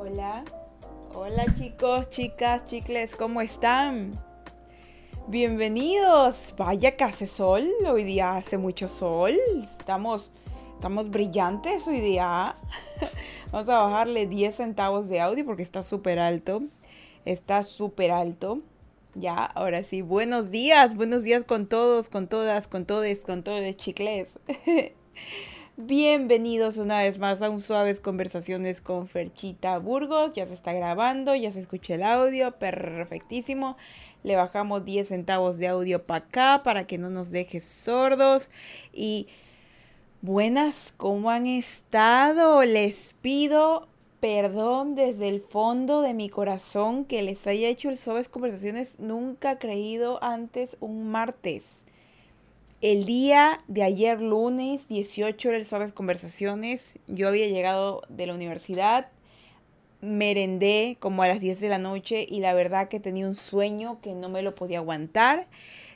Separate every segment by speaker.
Speaker 1: Hola, hola chicos, chicas, chicles, ¿cómo están? Bienvenidos. Vaya que hace sol, hoy día hace mucho sol. Estamos, estamos brillantes hoy día. Vamos a bajarle 10 centavos de audio porque está súper alto. Está súper alto. Ya, ahora sí, buenos días, buenos días con todos, con todas, con todes, con todos, chicles. Bienvenidos una vez más a un Suaves Conversaciones con Ferchita Burgos. Ya se está grabando, ya se escucha el audio, perfectísimo. Le bajamos 10 centavos de audio para acá para que no nos deje sordos. Y buenas, ¿cómo han estado? Les pido perdón desde el fondo de mi corazón que les haya hecho el Suaves Conversaciones. Nunca creído antes un martes. El día de ayer lunes 18 de Suaves Conversaciones, yo había llegado de la universidad, merendé como a las 10 de la noche y la verdad que tenía un sueño que no me lo podía aguantar.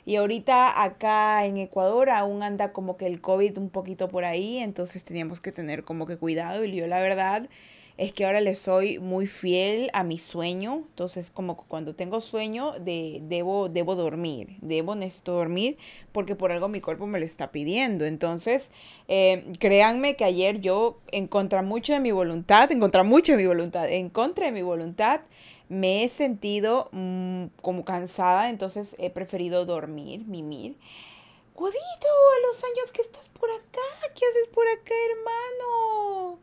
Speaker 1: Y ahorita acá en Ecuador aún anda como que el COVID un poquito por ahí, entonces teníamos que tener como que cuidado y yo la verdad es que ahora le soy muy fiel a mi sueño. Entonces, como cuando tengo sueño, de, debo, debo dormir, debo, necesito dormir, porque por algo mi cuerpo me lo está pidiendo. Entonces, eh, créanme que ayer yo, en contra mucho de mi voluntad, en contra mucho de mi voluntad, en contra de mi voluntad, me he sentido mm, como cansada, entonces he preferido dormir, mimir. Huevito, a los años que estás por acá, ¿qué haces por acá, hermano?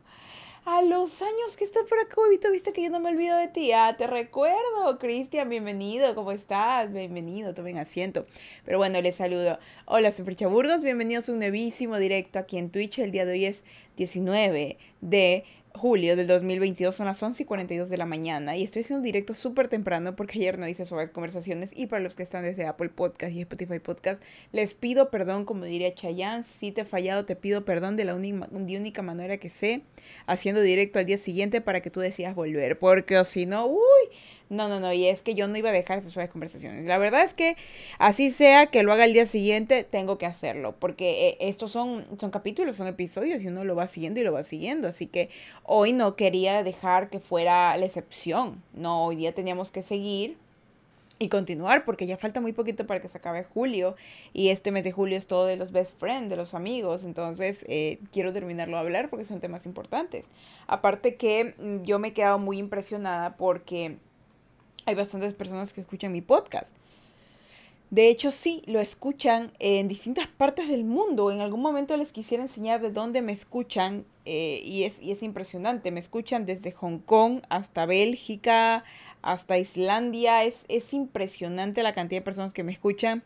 Speaker 1: A los años que estás por acá, huevito, viste que yo no me olvido de ti. Ah, te recuerdo, Cristian, bienvenido, ¿cómo estás? Bienvenido, tomen asiento. Pero bueno, les saludo. Hola, soy Fricha Burgos, bienvenidos a un nuevísimo directo aquí en Twitch. El día de hoy es 19 de julio del 2022, son las 11 y 42 de la mañana y estoy haciendo un directo súper temprano porque ayer no hice suaves conversaciones y para los que están desde Apple Podcast y Spotify Podcast, les pido perdón, como diría Chayanne, si te he fallado te pido perdón de la única, de única manera que sé, haciendo directo al día siguiente para que tú decidas volver, porque si no, uy, no, no, no, y es que yo no iba a dejar esas suaves conversaciones. La verdad es que así sea que lo haga el día siguiente, tengo que hacerlo, porque eh, estos son, son capítulos, son episodios y uno lo va siguiendo y lo va siguiendo. Así que hoy no quería dejar que fuera la excepción. No, hoy día teníamos que seguir y continuar porque ya falta muy poquito para que se acabe julio y este mes de julio es todo de los best friends, de los amigos, entonces eh, quiero terminarlo a hablar porque son temas importantes. Aparte que mm, yo me he quedado muy impresionada porque hay bastantes personas que escuchan mi podcast. De hecho, sí, lo escuchan en distintas partes del mundo. En algún momento les quisiera enseñar de dónde me escuchan eh, y, es, y es impresionante. Me escuchan desde Hong Kong hasta Bélgica, hasta Islandia. Es, es impresionante la cantidad de personas que me escuchan,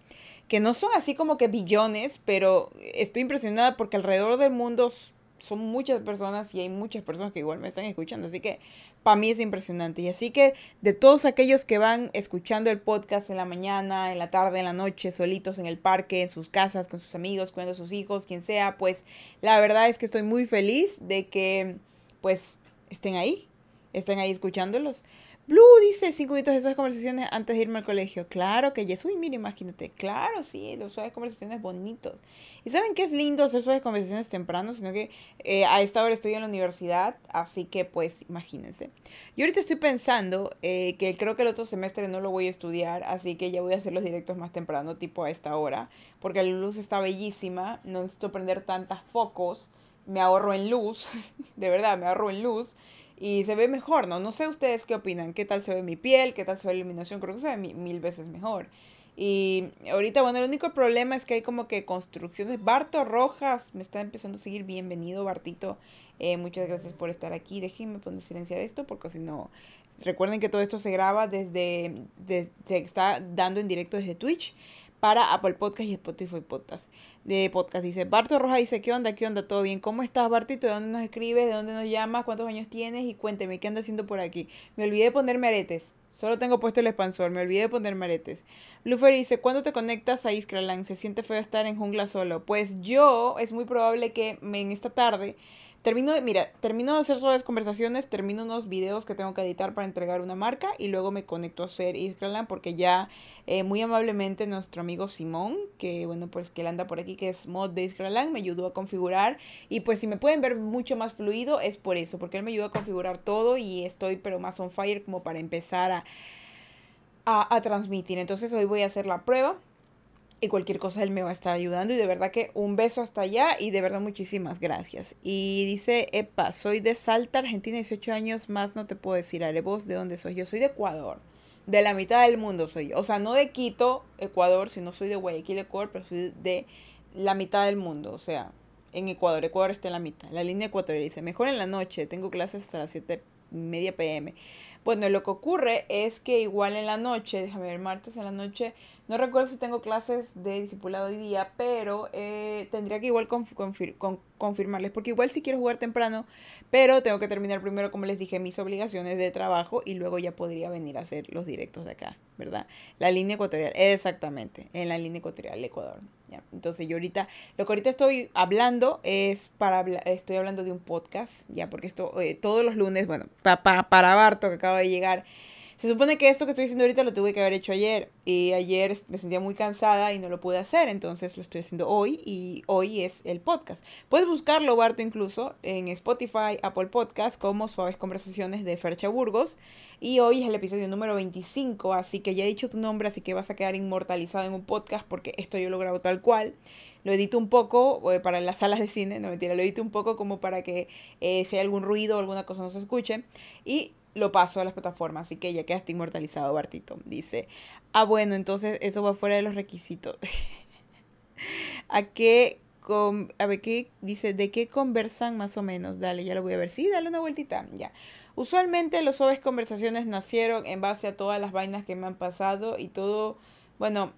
Speaker 1: que no son así como que billones, pero estoy impresionada porque alrededor del mundo son muchas personas y hay muchas personas que igual me están escuchando. Así que para mí es impresionante. Y así que de todos aquellos que van escuchando el podcast en la mañana, en la tarde, en la noche, solitos en el parque, en sus casas, con sus amigos, cuidando sus hijos, quien sea, pues la verdad es que estoy muy feliz de que pues estén ahí, estén ahí escuchándolos. Blue dice cinco minutos de suaves conversaciones antes de irme al colegio. Claro que yes. Uy, mira, imagínate. Claro, sí, los suaves conversaciones bonitos. Y saben que es lindo hacer suaves conversaciones temprano, sino que eh, a esta hora estoy en la universidad, así que pues imagínense. Yo ahorita estoy pensando eh, que creo que el otro semestre no lo voy a estudiar, así que ya voy a hacer los directos más temprano, tipo a esta hora, porque la luz está bellísima, no necesito prender tantas focos, me ahorro en luz, de verdad, me ahorro en luz y se ve mejor, ¿no? No sé ustedes qué opinan, qué tal se ve mi piel, qué tal se ve la iluminación, creo que se ve mil veces mejor. Y ahorita, bueno, el único problema es que hay como que construcciones. Barto Rojas me está empezando a seguir. Bienvenido, Bartito. Eh, muchas gracias por estar aquí. Déjenme poner silencio de esto porque si no... Recuerden que todo esto se graba desde... Se está dando en directo desde Twitch para Apple Podcast y Spotify Podcast. De podcast dice, Barto Roja dice, ¿qué onda? ¿Qué onda? ¿Todo bien? ¿Cómo estás, Bartito? ¿De dónde nos escribes? ¿De dónde nos llamas? ¿Cuántos años tienes? Y cuénteme, ¿qué andas haciendo por aquí? Me olvidé de ponerme aretes. Solo tengo puesto el expansor, me olvidé de ponerme aretes. Lufer dice, ¿cuándo te conectas a Iskraland? ¿Se siente feo estar en jungla solo? Pues yo, es muy probable que en esta tarde termino de, mira, termino de hacer suaves conversaciones, termino unos videos que tengo que editar para entregar una marca y luego me conecto a hacer Instagram porque ya eh, muy amablemente nuestro amigo Simón, que bueno, pues que él anda por aquí, que es mod de Instagram, me ayudó a configurar y pues si me pueden ver mucho más fluido es por eso, porque él me ayudó a configurar todo y estoy pero más on fire como para empezar a, a transmitir. Entonces hoy voy a hacer la prueba y cualquier cosa él me va a estar ayudando y de verdad que un beso hasta allá y de verdad muchísimas gracias. Y dice, epa, soy de Salta, Argentina, 18 años más, no te puedo decir, Ale, vos de dónde soy. Yo soy de Ecuador, de la mitad del mundo soy. O sea, no de Quito, Ecuador, sino soy de Guayaquil, Ecuador, pero soy de la mitad del mundo, o sea, en Ecuador, Ecuador está en la mitad, la línea ecuatorial dice, mejor en la noche, tengo clases hasta las 7 media pm. Bueno, lo que ocurre es que igual en la noche, déjame ver, martes en la noche, no recuerdo si tengo clases de discipulado hoy día, pero eh, tendría que igual confirmarles, porque igual si quiero jugar temprano, pero tengo que terminar primero, como les dije, mis obligaciones de trabajo y luego ya podría venir a hacer los directos de acá, ¿verdad? La línea ecuatorial, exactamente, en la línea ecuatorial Ecuador. Entonces yo ahorita, lo que ahorita estoy hablando es para, estoy hablando de un podcast, ya, porque esto, eh, todos los lunes, bueno, para Barto que acaba de llegar, se supone que esto que estoy haciendo ahorita lo tuve que haber hecho ayer y ayer me sentía muy cansada y no lo pude hacer, entonces lo estoy haciendo hoy y hoy es el podcast. Puedes buscarlo, Barto, incluso en Spotify, Apple Podcast como Suaves Conversaciones de Fercha Burgos y hoy es el episodio número 25, así que ya he dicho tu nombre, así que vas a quedar inmortalizado en un podcast porque esto yo lo grabo tal cual lo edito un poco eh, para las salas de cine, no mentira, lo edito un poco como para que eh, si hay algún ruido o alguna cosa no se escuche. Y lo paso a las plataformas, así que ya quedaste inmortalizado, Bartito. Dice, ah, bueno, entonces eso va fuera de los requisitos. ¿A qué, con, a ver, qué dice, de qué conversan más o menos? Dale, ya lo voy a ver. Sí, dale una vueltita, ya. Usualmente los suaves conversaciones nacieron en base a todas las vainas que me han pasado y todo, bueno,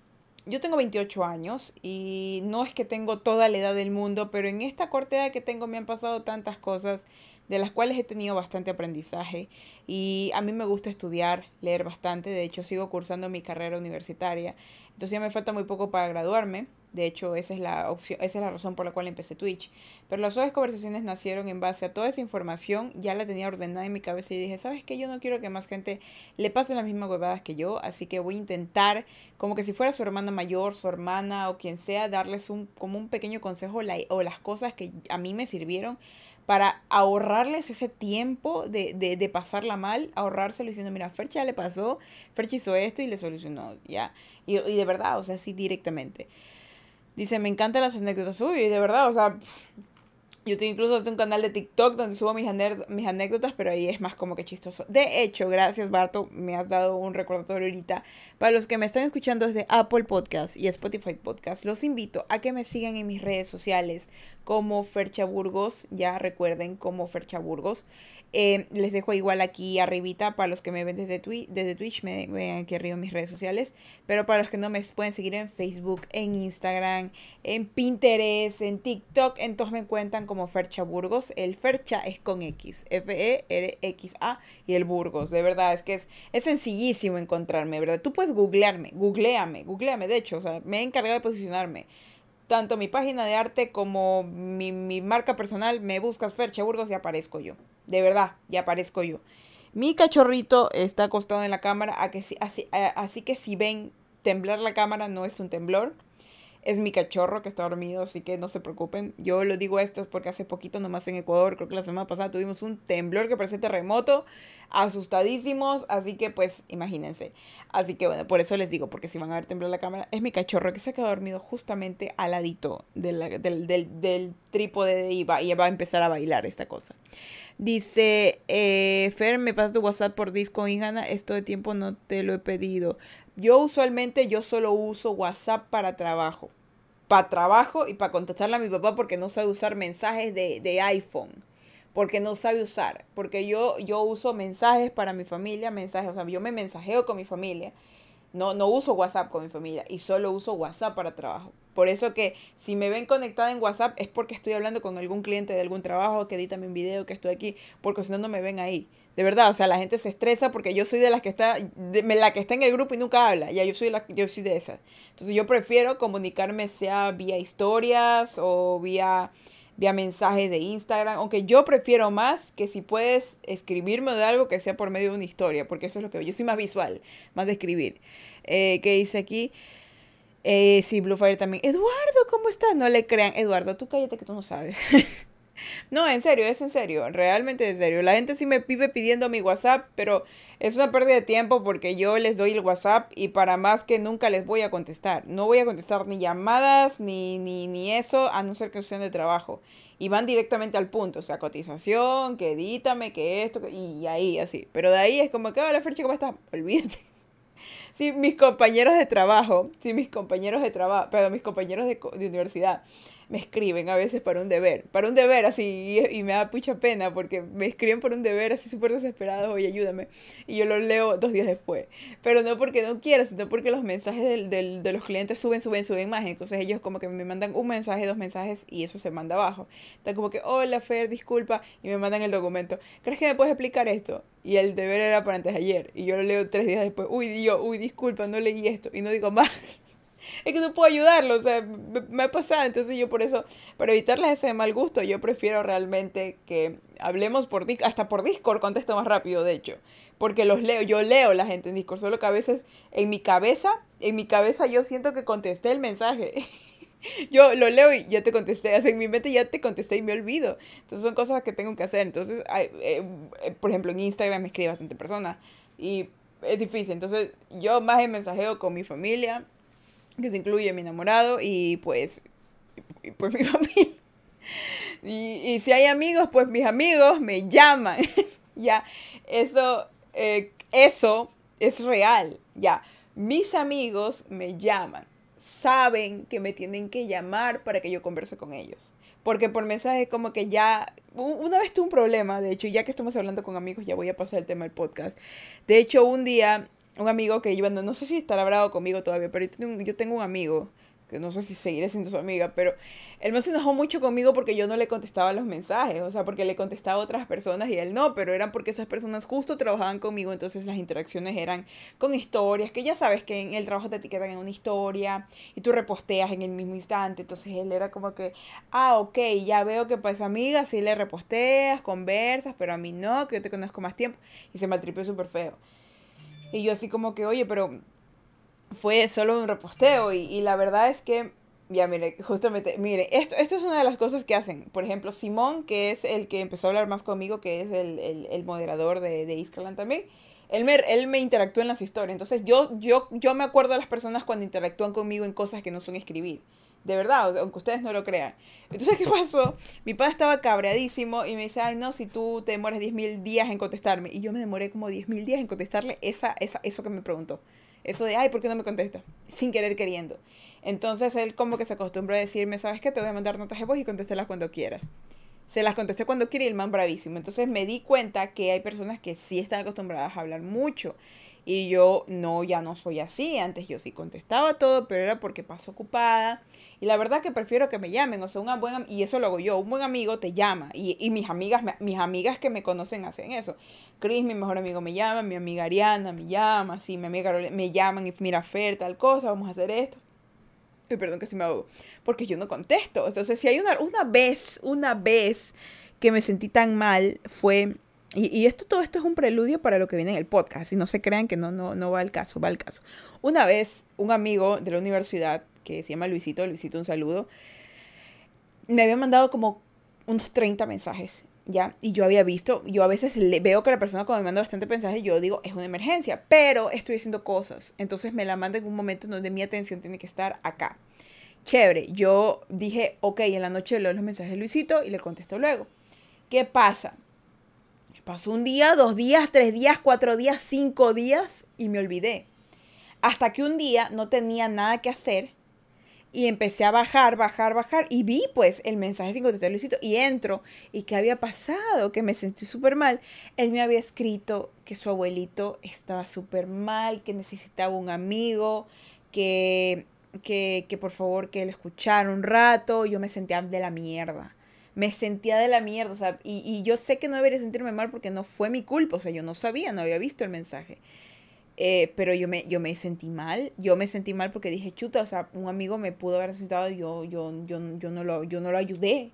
Speaker 1: yo tengo 28 años y no es que tengo toda la edad del mundo, pero en esta corta edad que tengo me han pasado tantas cosas de las cuales he tenido bastante aprendizaje y a mí me gusta estudiar, leer bastante, de hecho sigo cursando mi carrera universitaria, entonces ya me falta muy poco para graduarme, de hecho esa es la opción, esa es la razón por la cual empecé Twitch, pero las otras conversaciones nacieron en base a toda esa información, ya la tenía ordenada en mi cabeza y dije, ¿sabes qué? Yo no quiero que más gente le pase las mismas huevadas que yo, así que voy a intentar, como que si fuera su hermana mayor, su hermana o quien sea, darles un, como un pequeño consejo o las cosas que a mí me sirvieron para ahorrarles ese tiempo de, de, de pasarla mal, ahorrárselo diciendo, mira, Fercha le pasó, Fercha hizo esto y le solucionó, ya. Y, y de verdad, o sea, sí, directamente. Dice, me encantan las anécdotas. Uy, de verdad, o sea, yo tengo incluso un canal de TikTok donde subo mis, mis anécdotas, pero ahí es más como que chistoso. De hecho, gracias Barto, me has dado un recordatorio ahorita. Para los que me están escuchando desde Apple Podcast y Spotify Podcast, los invito a que me sigan en mis redes sociales como Fercha Burgos, ya recuerden como Fercha Burgos. Eh, les dejo igual aquí arribita para los que me ven desde, Twitch, desde Twitch, me ven aquí arriba en mis redes sociales. Pero para los que no me pueden seguir en Facebook, en Instagram, en Pinterest, en TikTok, entonces me encuentran como Fercha Burgos. El Fercha es con X, F-E-R-X-A y el Burgos. De verdad, es que es, es sencillísimo encontrarme, ¿verdad? Tú puedes googlearme, googleame, googleame. De hecho, o sea, me he encargado de posicionarme tanto mi página de arte como mi, marca personal, me buscas Fercha Burgos y aparezco yo. De verdad, ya aparezco yo. Mi cachorrito está acostado en la cámara, así, así que si ven temblar la cámara, no es un temblor. Es mi cachorro que está dormido, así que no se preocupen. Yo lo digo esto porque hace poquito nomás en Ecuador, creo que la semana pasada tuvimos un temblor que parece terremoto, asustadísimos, así que pues imagínense. Así que bueno, por eso les digo, porque si van a ver temblar la cámara, es mi cachorro que se ha quedado dormido justamente al ladito del, del, trípode y va, y va a empezar a bailar esta cosa. Dice, eh, Fer, me pasas tu WhatsApp por disco, Ingana, esto de tiempo no te lo he pedido. Yo usualmente yo solo uso WhatsApp para trabajo para trabajo y para contestarle a mi papá porque no sabe usar mensajes de, de, iPhone. Porque no sabe usar. Porque yo, yo uso mensajes para mi familia, mensajes, o sea, yo me mensajeo con mi familia. No, no uso WhatsApp con mi familia y solo uso WhatsApp para trabajo. Por eso que si me ven conectada en WhatsApp es porque estoy hablando con algún cliente de algún trabajo que edita un video, que estoy aquí, porque si no, no me ven ahí. De verdad, o sea, la gente se estresa porque yo soy de las que está, de, la que está en el grupo y nunca habla. Ya yo soy la, yo soy de esas. Entonces yo prefiero comunicarme sea vía historias o vía vía mensaje de Instagram, aunque yo prefiero más que si puedes escribirme de algo que sea por medio de una historia, porque eso es lo que yo soy más visual, más de escribir. Eh, ¿Qué dice aquí? Eh, sí, Bluefire también. Eduardo, ¿cómo estás? No le crean. Eduardo, tú cállate que tú no sabes. no, en serio, es en serio. Realmente en serio. La gente sí me vive pidiendo mi WhatsApp, pero es una pérdida de tiempo porque yo les doy el WhatsApp y para más que nunca les voy a contestar. No voy a contestar ni llamadas ni, ni, ni eso, a no ser que sean de trabajo. Y van directamente al punto, o sea, cotización, que edítame, que esto, y ahí, así. Pero de ahí es como que, hola, Ferchi, ¿cómo estás? Olvídate si mis compañeros de trabajo, si mis compañeros de trabajo, perdón, mis compañeros de, de universidad me escriben a veces para un deber, para un deber así, y, me da mucha pena porque me escriben por un deber así súper desesperados, oye, ayúdame, y yo lo leo dos días después, pero no porque no quiera, sino porque los mensajes del, del, de los clientes suben, suben, suben más, entonces ellos como que me mandan un mensaje, dos mensajes, y eso se manda abajo, está como que, hola Fer, disculpa, y me mandan el documento, ¿crees que me puedes explicar esto? Y el deber era para antes de ayer, y yo lo leo tres días después, uy, yo, uy, disculpa, no leí esto, y no digo más es que no puedo ayudarlo, o sea, me, ha pasado, entonces yo por eso, para evitarles ese mal gusto, yo prefiero realmente que hablemos por Discord, hasta por Discord contesto más rápido, de hecho, porque los leo, yo leo la gente en Discord, solo que a veces en mi cabeza, en mi cabeza yo siento que contesté el mensaje. yo lo leo y ya te contesté, o sea, en mi mente ya te contesté y me olvido. Entonces son cosas que tengo que hacer. Entonces, eh, eh, por ejemplo, en Instagram me escribe bastante persona y es difícil. Entonces, yo más en mensajeo con mi familia que se incluye mi enamorado y pues, y, pues mi familia. Y, si hay amigos, pues mis amigos me llaman. ya, eso, eh, eso es real. Ya, mis amigos me llaman. Saben que me tienen que llamar para que yo converse con ellos. Porque por mensaje como que ya... Una vez tuve un problema, de hecho, ya que estamos hablando con amigos, ya voy a pasar el tema del podcast. De hecho, un día un amigo que yo no sé si estará bravo conmigo todavía, pero yo tengo, un, amigo que no sé si seguiré siendo su amiga, pero él me se enojó mucho conmigo porque yo no le contestaba los mensajes, o sea, porque le contestaba a otras personas y él no, pero eran porque esas personas justo trabajaban conmigo, entonces las interacciones eran con historias, que ya sabes que en el trabajo te etiquetan en una historia y tú reposteas en el mismo instante, entonces él era como que, ah, ok, ya veo que pues amiga, sí le reposteas, conversas, pero a mí no, que yo te conozco más tiempo, y se maltripió súper feo. Y yo así como que, oye, pero fue solo un reposteo y, la verdad es que, ya mire, justamente, mire, esto, esto es una de las cosas que hacen. Por ejemplo, Simón, que es el que empezó a hablar más conmigo, que es el, el, el moderador de, de Iskaland también, él me, él me interactúa en las historias. Entonces yo, yo, yo me acuerdo de las personas cuando interactúan conmigo en cosas que no son escribir. De verdad, aunque ustedes no lo crean. Entonces, ¿qué pasó? Mi padre estaba cabreadísimo y me dice, ay, no, si tú te demoras 10.000 días en contestarme. Y yo me demoré como 10.000 días en contestarle esa, esa, eso que me preguntó. Eso de, ay, ¿por qué no me contesta? Sin querer queriendo. Entonces, él como que se acostumbró a decirme, ¿sabes qué? Te voy a mandar notas de voz y contéstelas cuando quieras. Se las contesté cuando quiera y el man bravísimo. Entonces me di cuenta que hay personas que sí están acostumbradas a hablar mucho. Y yo no, ya no soy así. Antes yo sí contestaba todo, pero era porque paso ocupada y la verdad que prefiero que me llamen, o sea, una buena, y eso lo hago yo, un buen amigo te llama, y, y mis amigas, mis amigas que me conocen hacen eso. Chris, mi mejor amigo, me llama, mi amiga Ariana me llama, sí, mi amiga me llaman y mira, Fer, tal cosa, vamos a hacer esto. Perdón que se me hago, porque yo no contesto. Entonces, si hay una, una vez, una vez que me sentí tan mal, fue y, esto, todo esto es un preludio para lo que viene en el podcast. Y no se crean que no, no, no va al caso, va al caso. Una vez, un amigo de la universidad que se llama Luisito, Luisito un saludo, me había mandado como unos 30 mensajes, ¿ya? Y yo había visto, yo a veces le, veo que la persona cuando me manda bastante mensajes, yo digo, es una emergencia, pero estoy haciendo cosas, entonces me la manda en un momento donde mi atención tiene que estar acá. Chévere, yo dije, ok, en la noche leo los mensajes de Luisito y le contesto luego. ¿Qué pasa? Pasó un día, dos días, tres días, cuatro días, cinco días y me olvidé. Hasta que un día no tenía nada que hacer y empecé a bajar, bajar, bajar y vi pues el mensaje sin contestar Luisito y entro y qué había pasado, que me sentí súper mal. Él me había escrito que su abuelito estaba súper mal, que necesitaba un amigo, que, que, que por favor que le escuchara un rato. Yo me sentía de la mierda. Me sentía de la mierda, o sea, y, y yo sé que no debería sentirme mal porque no fue mi culpa, o sea, yo no sabía, no había visto el mensaje. Eh, pero yo me, yo me sentí mal, yo me sentí mal porque dije, chuta, o sea, un amigo me pudo haber necesitado y yo, yo, yo, yo, no lo, yo no lo ayudé.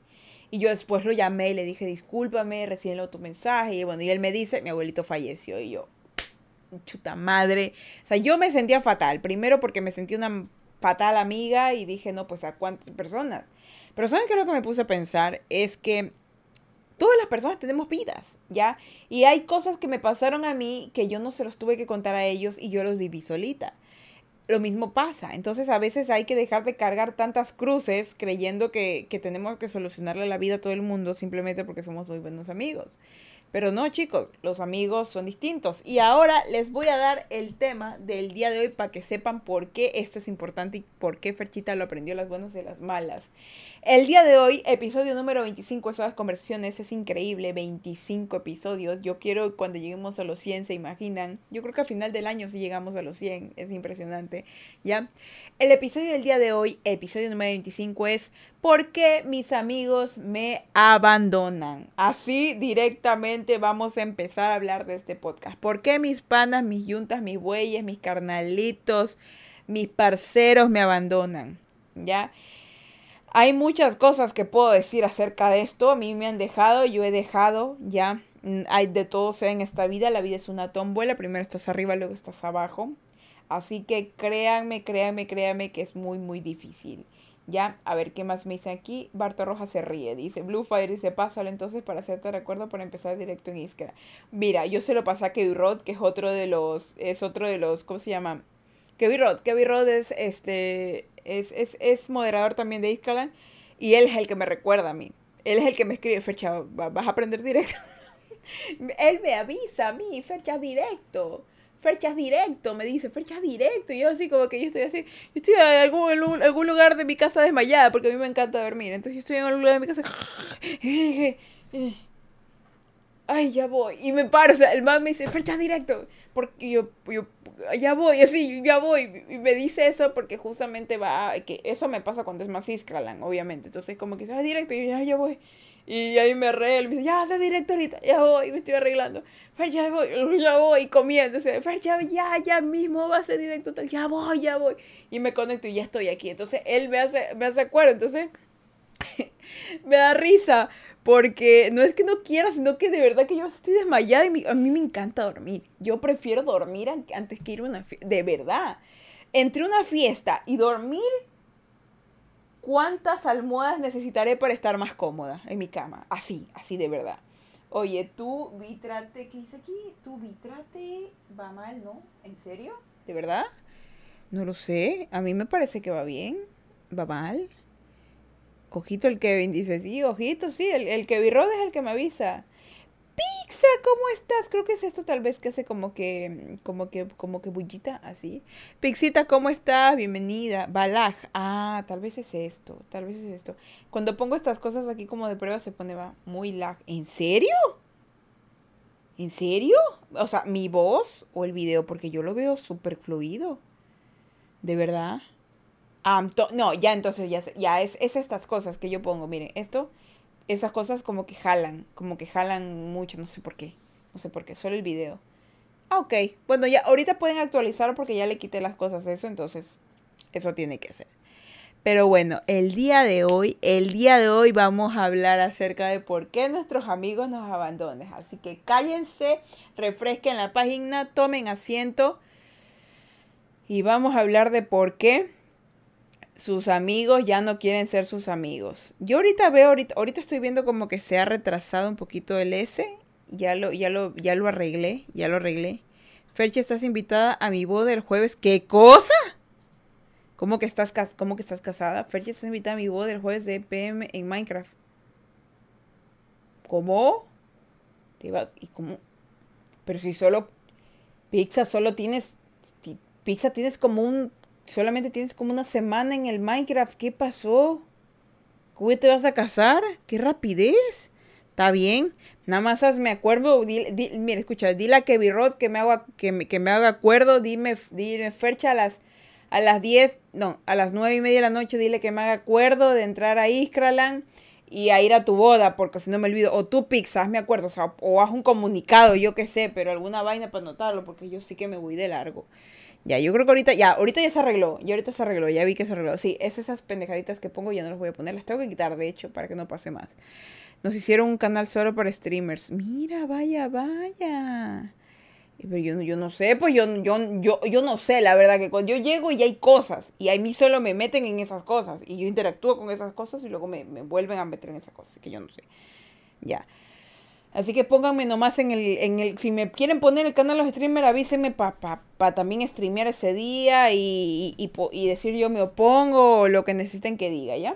Speaker 1: Y yo después lo llamé y le dije, discúlpame, recién tu mensaje. Y bueno, y él me dice, mi abuelito falleció. Y yo, chuta madre. O sea, yo me sentía fatal. Primero porque me sentí una fatal amiga y dije, no, pues a cuántas personas. Pero ¿saben qué lo que me puse a pensar? Es que todas las personas tenemos vidas, ¿ya? Y hay cosas que me pasaron a mí que yo no se los tuve que contar a ellos y yo los viví solita. Lo mismo pasa. Entonces a veces hay que dejar de cargar tantas cruces creyendo que, que tenemos que solucionarle la vida a todo el mundo simplemente porque somos muy buenos amigos. Pero no, chicos, los amigos son distintos. Y ahora les voy a dar el tema del día de hoy para que sepan por qué esto es importante y por qué Ferchita lo aprendió las buenas de las malas. El día de hoy, episodio número 25 de las conversaciones, es increíble, 25 episodios. Yo quiero cuando lleguemos a los 100, se imaginan. Yo creo que a final del año si llegamos a los 100, es impresionante, ¿ya? El episodio del día de hoy, episodio número 25 es ¿Por qué mis amigos me abandonan? Así directamente vamos a empezar a hablar de este podcast. ¿Por qué mis panas, mis yuntas, mis bueyes, mis carnalitos, mis parceros me abandonan? ¿Ya? Hay muchas cosas que puedo decir acerca de esto. A mí me han dejado, yo he dejado, ya. Mm, hay de todo sea en esta vida. La vida es una tómbola. Primero estás arriba, luego estás abajo. Así que créanme, créanme, créanme que es muy, muy difícil. Ya, a ver qué más me dice aquí. Barto Roja se ríe, dice Blue Fire dice, pásalo entonces para hacerte recuerdo para empezar directo en Iskra. Mira, yo se lo pasé a Kevin Rod, que es otro de los, es otro de los, ¿cómo se llama? Kevin Rod. Kevin Rod es este es, moderador también de Iskalan y él es el que me recuerda a mí. Él es el que me escribe, Fercha, vas a aprender directo. él me avisa a mí, Fercha directo. Ferchas directo, me dice, Ferchas directo. Y yo así como que yo estoy así, yo estoy en algún, algún lugar de mi casa desmayada, porque a mí me encanta dormir. Entonces yo estoy en algún lugar de mi casa. Ay, ya voy. Y me paro, o sea, el man me dice, Ferchas directo. Porque yo, yo ya voy, así, ya voy. Y me dice eso porque justamente va, que eso me pasa cuando es más Iskralan, obviamente. Entonces como que va directo y yo ya, ya voy. Y ahí me re, él me dice, ya a directo ahorita, ya voy, me estoy arreglando. Fer, ya voy, ya voy, comiendo. Fer, ya, ya, ya mismo va a ser directo, ya voy, ya voy. Y me conecto y ya estoy aquí. Entonces él me hace, me hace acuerdo. Entonces me da risa porque no es que no quiera, sino que de verdad que yo estoy desmayada y a mí me encanta dormir. Yo prefiero dormir antes que ir a una fiesta. De verdad. Entre una fiesta y dormir, ¿cuántas almohadas necesitaré para estar más cómoda en mi cama? Así, así de verdad. Oye, tú vitrate, ¿qué dice aquí? Tu vitrate va mal, ¿no? ¿En serio? ¿De verdad? No lo sé. A mí me parece que va bien. ¿Va mal? Ojito el Kevin dice, sí, ojito, sí, el, el Kevin Rod es el que me avisa. Pizza, ¿cómo estás? Creo que es esto tal vez que hace como que, como que, como que bullita, así. Pixita, ¿cómo estás? Bienvenida. Balaj. Ah, tal vez es esto, tal vez es esto. Cuando pongo estas cosas aquí como de prueba se pone va muy lag. ¿En serio? ¿En serio? O sea, mi voz o el video, porque yo lo veo súper fluido. ¿De verdad? no, ya entonces ya, ya es, es estas cosas que yo pongo. Miren, esto, esas cosas como que jalan, como que jalan mucho, no sé por qué. No sé por qué, solo el video. Ah, ok. Bueno, ya ahorita pueden actualizar porque ya le quité las cosas eso, entonces eso tiene que ser. Pero bueno, el día de hoy, el día de hoy vamos a hablar acerca de por qué nuestros amigos nos abandonan. Así que cállense, refresquen la página, tomen asiento y vamos a hablar de por qué sus amigos ya no quieren ser sus amigos. Yo ahorita veo, ahorita, ahorita estoy viendo como que se ha retrasado un poquito el S. Ya lo, ya lo, ya lo arreglé, ya lo arreglé. Ferche, estás invitada a mi boda el jueves. ¿Qué cosa? ¿Cómo que estás, cómo que estás casada? Ferche, estás invitada a mi boda el jueves de PM en Minecraft. ¿Cómo? Te vas, ¿y cómo? Pero si solo, pizza solo tienes, pizza tienes como un solamente tienes como una semana en el Minecraft. ¿Qué pasó? ¿Cómo te vas a casar? ¡Qué rapidez! Está bien. Nada más hazme acuerdo. mira, escucha, dile a Kevin Rod que me haga, que me, haga acuerdo. Dime, dime, Fercha a las, a las 10, no, a las 9 y media de la noche. Dile que me haga acuerdo de entrar a Iskraland y a ir a tu boda, porque si no me olvido. O tú, Pix, hazme acuerdo. O, sea, o haz un comunicado, yo qué sé, pero alguna vaina para anotarlo, porque yo sí que me voy de largo. Ya, yo creo que ahorita, ya, ahorita ya se arregló. Ya ahorita se arregló, ya vi que se arregló. Sí, es esas pendejaditas que pongo, ya no las voy a poner. Las tengo que quitar, de hecho, para que no pase más. Nos hicieron un canal solo para streamers. Mira, vaya, vaya. Pero yo, yo no sé, pues yo, yo, yo, yo no sé, la verdad, que cuando yo llego y hay cosas, y a mí solo me meten en esas cosas, y yo interactúo con esas cosas y luego me, me vuelven a meter en esas cosas, que yo no sé. Ya. Así que pónganme nomás en el, en el, si me quieren poner el canal los streamers, avísenme para pa, pa también streamear ese día y, y, y, decir yo me opongo o lo que necesiten que diga, ¿ya?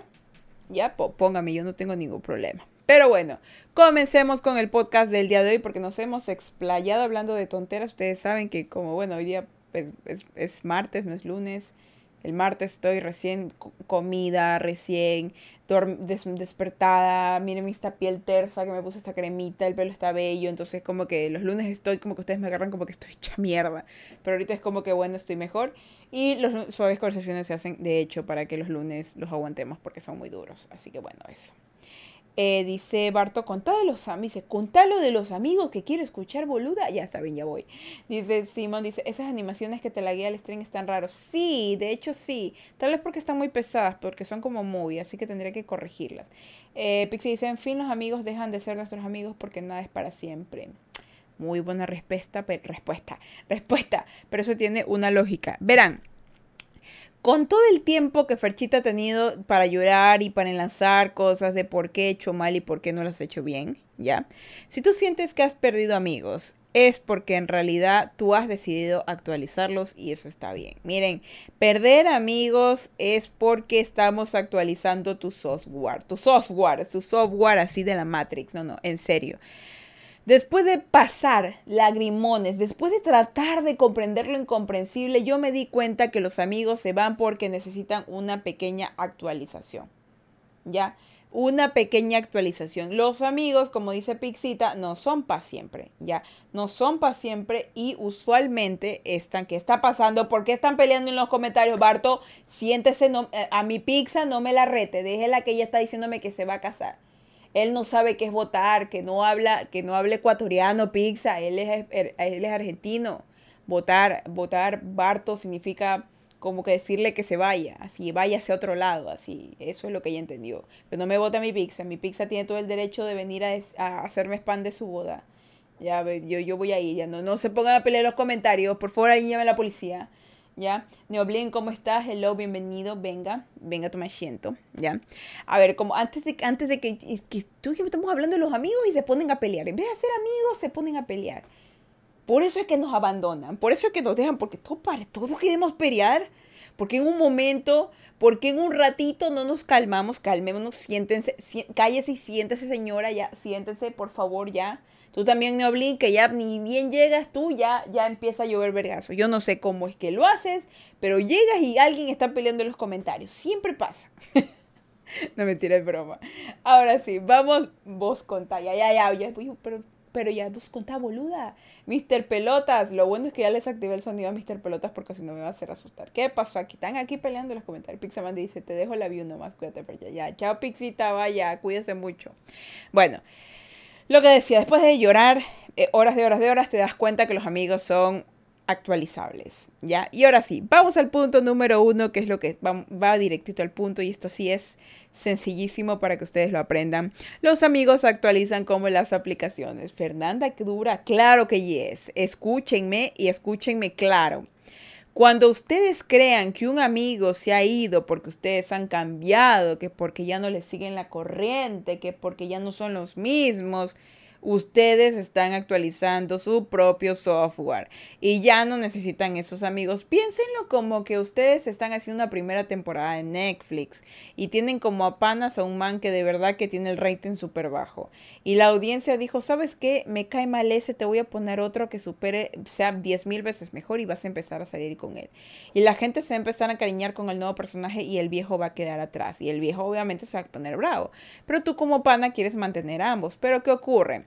Speaker 1: Ya, póngame, yo no tengo ningún problema. Pero bueno, comencemos con el podcast del día de hoy porque nos hemos explayado hablando de tonteras. Ustedes saben que como, bueno, hoy día pues, es, es martes, no es lunes. El martes estoy recién comida, recién despertada. Miren esta piel tersa que me puse esta cremita, el pelo está bello. Entonces, como que los lunes estoy como que ustedes me agarran como que estoy hecha mierda. Pero ahorita es como que bueno, estoy mejor. Y los suaves conversaciones se hacen de hecho para que los lunes los aguantemos porque son muy duros. Así que bueno, eso. Eh, dice Barto, contá de los amigos. Dice, contalo de los amigos que quiero escuchar, boluda. Ya está bien, ya voy. Dice Simón, dice, esas animaciones que te la guía el stream están raros. Sí, de hecho sí. Tal vez porque están muy pesadas, porque son como muy, así que tendría que corregirlas. Eh, Pixie dice, en fin, los amigos dejan de ser nuestros amigos porque nada es para siempre. Muy buena respuesta, respuesta, respuesta. Pero eso tiene una lógica. Verán, con todo el tiempo que Ferchita ha tenido para llorar y para enlazar cosas de por qué he hecho mal y por qué no las he hecho bien, ¿ya? Si tú sientes que has perdido amigos, es porque en realidad tú has decidido actualizarlos y eso está bien. Miren, perder amigos es porque estamos actualizando tu software, tu software, tu software así de la Matrix. No, no, en serio. Después de pasar lagrimones, después de tratar de comprender lo incomprensible, yo me di cuenta que los amigos se van porque necesitan una pequeña actualización. ¿Ya? Una pequeña actualización. Los amigos, como dice Pixita, no son para siempre, ¿ya? No son para siempre y usualmente están, ¿qué está pasando? ¿Por qué están peleando en los comentarios? Barto, siéntese, eh, a mi pizza no me la rete, déjela que ella está diciéndome que se va a casar. Él no sabe qué es votar, que no habla, que no habla ecuatoriano, pizza, él es, er, él es argentino. Votar, votar Barto significa como que decirle que se vaya, así vaya hacia otro lado, así, eso es lo que ella entendió. Pero no me vota mi pizza, mi pizza tiene todo el derecho de venir a, a hacerme spam de su boda. Ya, yo, yo voy a ir, ya no, no se pongan a pelear los comentarios, por favor ahí llame a la policía. ¿Ya? Neoblin, ¿cómo estás? Hello, bienvenido, venga, venga, toma asiento, ¿ya? A ver, como antes de, antes de que, que tú y estamos hablando de los amigos y se ponen a pelear, en vez de ser amigos, se ponen a pelear. Por eso es que nos abandonan, por eso es que nos dejan, porque todo, todos queremos pelear, porque en un momento, porque en un ratito no nos calmamos, calmémonos, siéntense, cállese y siéntese señora, ya, siéntense, por favor, ya. Tú también, Neoblin, que ya ni bien llegas tú, ya, ya empieza a llover vergazo. Yo no sé cómo es que lo haces, pero llegas y alguien está peleando en los comentarios. Siempre pasa. no me tires broma. Ahora sí, vamos, vos contá. Ya, ya, ya, ya pero, pero ya vos contá, boluda. Mr. Pelotas, lo bueno es que ya les activé el sonido a Mr. Pelotas porque si no me va a hacer asustar. ¿Qué pasó aquí? Están aquí peleando en los comentarios. Pixaman dice, te dejo la view nomás, cuídate, pero ya, ya. Chao, Pixita, vaya, cuídese mucho. Bueno. Lo que decía, después de llorar eh, horas de horas de horas, te das cuenta que los amigos son actualizables, ¿ya? Y ahora sí, vamos al punto número uno, que es lo que va, va, directito al punto, y esto sí es sencillísimo para que ustedes lo aprendan. Los amigos actualizan como las aplicaciones. Fernanda, que dura, claro que yes. Escúchenme y escúchenme claro. Cuando ustedes crean que un amigo se ha ido porque ustedes han cambiado, que porque ya no les siguen la corriente, que porque ya no son los mismos, ustedes están actualizando su propio software y ya no necesitan esos amigos. Piénsenlo como que ustedes están haciendo una primera temporada de Netflix y tienen como a panas a un man que de verdad que tiene el rating súper bajo. Y la audiencia dijo, ¿sabes qué? Me cae mal ese, te voy a poner otro que supere, sea 10 mil veces mejor y vas a empezar a salir con él. Y la gente se va a empezar a cariñar con el nuevo personaje y el viejo va a quedar atrás. Y el viejo obviamente se va a poner bravo. Pero tú como pana quieres mantener ambos. Pero ¿qué ocurre?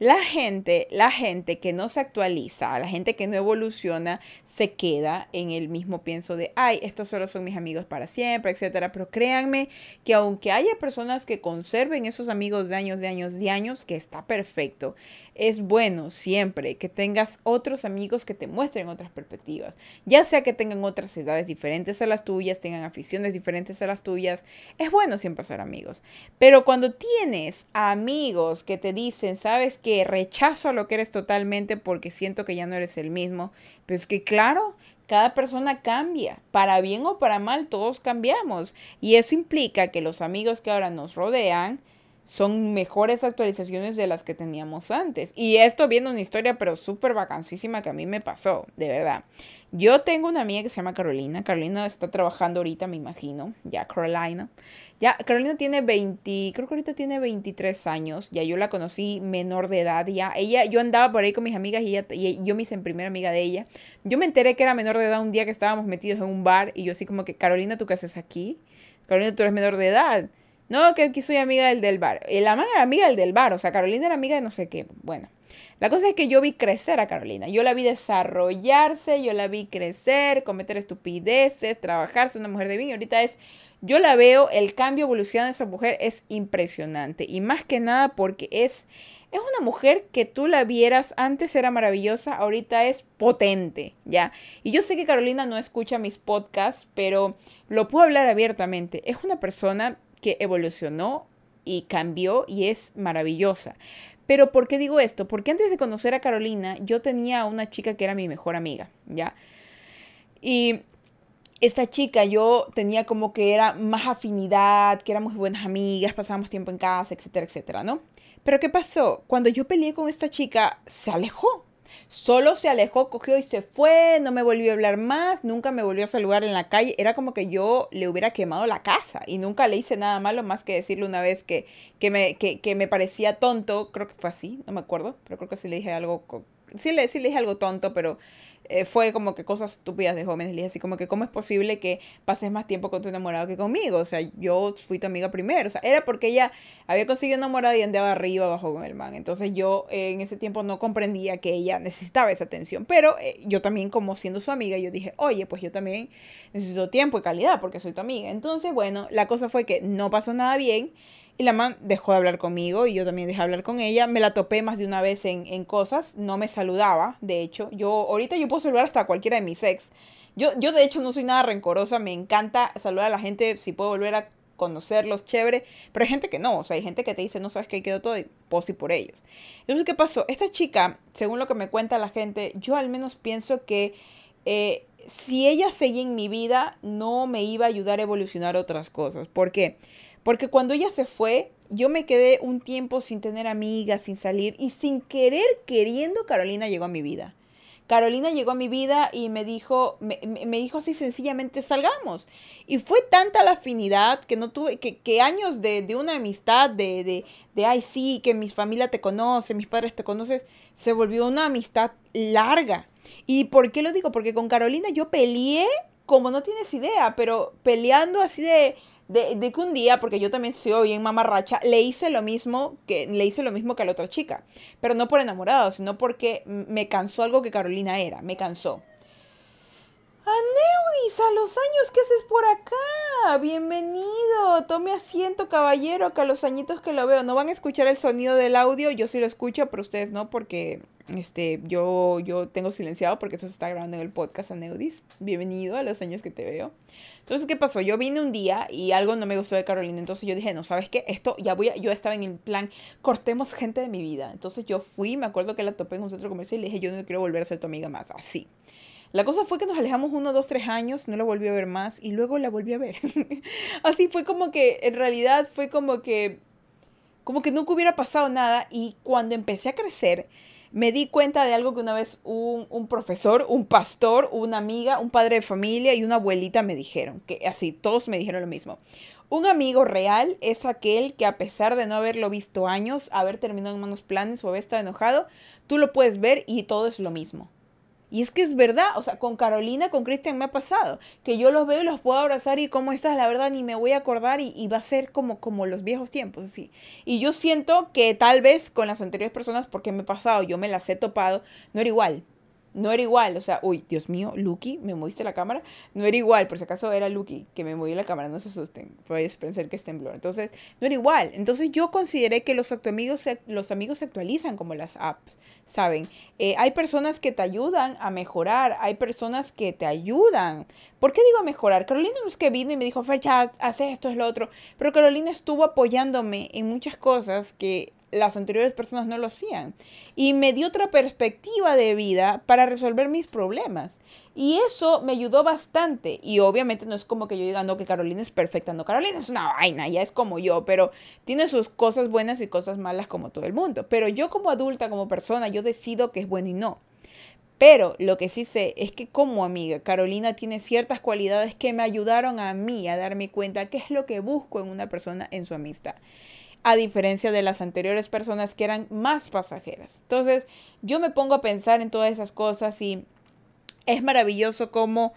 Speaker 1: La gente, la gente que no se actualiza, la gente que no evoluciona, se queda en el mismo pienso de, ay, estos solo son mis amigos para siempre, etcétera. Pero créanme que aunque haya personas que conserven esos amigos de años, de años, de años, que está perfecto, es bueno siempre que tengas otros amigos que te muestren otras perspectivas, ya sea que tengan otras edades diferentes a las tuyas, tengan aficiones diferentes a las tuyas, es bueno siempre ser amigos. Pero cuando tienes amigos que te dicen, sabes que rechazo lo que eres totalmente porque siento que ya no eres el mismo. Pero es que claro, cada persona cambia, para bien o para mal, todos cambiamos. Y eso implica que los amigos que ahora nos rodean son mejores actualizaciones de las que teníamos antes. Y esto viendo una historia, pero súper vacancísima que a mí me pasó, de verdad. Yo tengo una amiga que se llama Carolina. Carolina está trabajando ahorita, me imagino. Ya, Carolina. Ya, Carolina tiene 20, creo que ahorita tiene 23 años. Ya yo la conocí menor de edad. Ya, ella, yo andaba por ahí con mis amigas y, ella, y yo me hice primera amiga de ella. Yo me enteré que era menor de edad un día que estábamos metidos en un bar y yo así como que, Carolina, ¿tú qué haces aquí? Carolina, tú eres menor de edad. No, que aquí soy amiga del del bar. La mamá era amiga del del bar, o sea, Carolina era amiga de no sé qué. Bueno, la cosa es que yo vi crecer a Carolina. Yo la vi desarrollarse, yo la vi crecer, cometer estupideces, trabajar, ser una mujer de bien. Y ahorita es, yo la veo, el cambio, evolución de esa mujer es impresionante. Y más que nada porque es, es una mujer que tú la vieras, antes era maravillosa, ahorita es potente, ¿ya? Y yo sé que Carolina no escucha mis podcasts, pero lo puedo hablar abiertamente. Es una persona que evolucionó y cambió y es maravillosa. Pero ¿por qué digo esto? Porque antes de conocer a Carolina, yo tenía una chica que era mi mejor amiga, ¿ya? Y esta chica yo tenía como que era más afinidad, que éramos buenas amigas, pasábamos tiempo en casa, etcétera, etcétera, ¿no? Pero ¿qué pasó? Cuando yo peleé con esta chica, se alejó. Solo se alejó, cogió y se fue, no me volvió a hablar más, nunca me volvió a saludar en la calle. Era como que yo le hubiera quemado la casa y nunca le hice nada malo más que decirle una vez que, que, me, que, que me parecía tonto. Creo que fue así, no me acuerdo, pero creo que sí le dije algo. Sí le, sí le dije algo tonto, pero eh, fue como que cosas estúpidas de jóvenes. Le dije así como que, ¿cómo es posible que pases más tiempo con tu enamorado que conmigo? O sea, yo fui tu amiga primero. O sea, era porque ella había conseguido enamorado y andaba arriba abajo con el man. Entonces yo eh, en ese tiempo no comprendía que ella necesitaba esa atención. Pero eh, yo también, como siendo su amiga, yo dije, oye, pues yo también necesito tiempo y calidad porque soy tu amiga. Entonces, bueno, la cosa fue que no pasó nada bien. Y la man dejó de hablar conmigo y yo también dejé de hablar con ella. Me la topé más de una vez en, en cosas. No me saludaba, de hecho. Yo ahorita yo puedo saludar hasta cualquiera de mis ex. Yo, yo de hecho no soy nada rencorosa. Me encanta saludar a la gente si puedo volver a conocerlos, chévere. Pero hay gente que no. O sea, hay gente que te dice, no sabes que quedó todo y posi por ellos. Entonces, ¿qué pasó? Esta chica, según lo que me cuenta la gente, yo al menos pienso que... Eh, si ella seguía en mi vida, no me iba a ayudar a evolucionar otras cosas. ¿Por qué? Porque cuando ella se fue, yo me quedé un tiempo sin tener amigas, sin salir y sin querer, queriendo, Carolina llegó a mi vida. Carolina llegó a mi vida y me dijo, me, dijo así sencillamente, salgamos. Y fue tanta la afinidad que no tuve, que, que años de, de, una amistad, de, de, de, ay sí, que mi familia te conoce, mis padres te conocen, se volvió una amistad larga. ¿Y por qué lo digo? Porque con Carolina yo peleé como no tienes idea, pero peleando así de, de, que un día, porque yo también soy bien mamarracha, le hice lo mismo que le hice lo mismo que a la otra chica, pero no por enamorado, sino porque me cansó algo que Carolina era, me cansó. Aneudis, a los años que haces por acá. Bienvenido. Tome asiento, caballero, que a los añitos que lo veo. No van a escuchar el sonido del audio. Yo sí lo escucho, pero ustedes no, porque este, yo, yo tengo silenciado porque eso se está grabando en el podcast Aneudis. Bienvenido a los años que te veo. Entonces, ¿qué pasó? Yo vine un día y algo no me gustó de Carolina. Entonces yo dije, no, ¿sabes qué? Esto ya voy a... Yo estaba en el plan, cortemos gente de mi vida. Entonces yo fui, me acuerdo que la topé en un centro comercial y le dije, yo no quiero volver a ser tu amiga más. Así. La cosa fue que nos alejamos uno, dos, tres años, no la volví a ver más y luego la volví a ver. Así fue como que, en realidad fue como que, como que nunca hubiera pasado nada y cuando empecé a crecer, me di cuenta de algo que una vez un, un, profesor, un pastor, una amiga, un padre de familia y una abuelita me dijeron, que así, todos me dijeron lo mismo. Un amigo real es aquel que a pesar de no haberlo visto años, haber terminado en malos planes o haber estado enojado, tú lo puedes ver y todo es lo mismo. Y es que es verdad, o sea, con Carolina, con Cristian me ha pasado, que yo los veo y los puedo abrazar y cómo estás, la verdad, ni me voy a acordar y, va a ser como, como los viejos tiempos, así. Y yo siento que tal vez con las anteriores personas, porque me he pasado, yo me las he topado, no era igual. No era igual, o sea, uy, Dios mío, Lucky, me moviste la cámara. No era igual, por si acaso era Lucky que me movió la cámara, no se asusten, puedes pensar que es temblor. Entonces, no era igual. Entonces, yo consideré que los amigos, los amigos se actualizan como las apps. ¿saben? Eh, hay personas que te ayudan a mejorar, hay personas que te ayudan. ¿Por qué digo mejorar? Carolina no es que vino y me dijo, Fecha, haz esto, es lo otro, pero Carolina estuvo apoyándome en muchas cosas que las anteriores personas no lo hacían. Y me dio otra perspectiva de vida para resolver mis problemas. Y eso me ayudó bastante. Y obviamente no es como que yo diga, no, que Carolina es perfecta. No, Carolina es una vaina, ya es como yo, pero tiene sus cosas buenas y cosas malas como todo el mundo. Pero yo como adulta, como persona, yo decido que es bueno y no. Pero lo que sí sé es que como amiga, Carolina tiene ciertas cualidades que me ayudaron a mí a darme cuenta qué es lo que busco en una persona en su amistad a diferencia de las anteriores personas que eran más pasajeras. Entonces, yo me pongo a pensar en todas esas cosas y es maravilloso cómo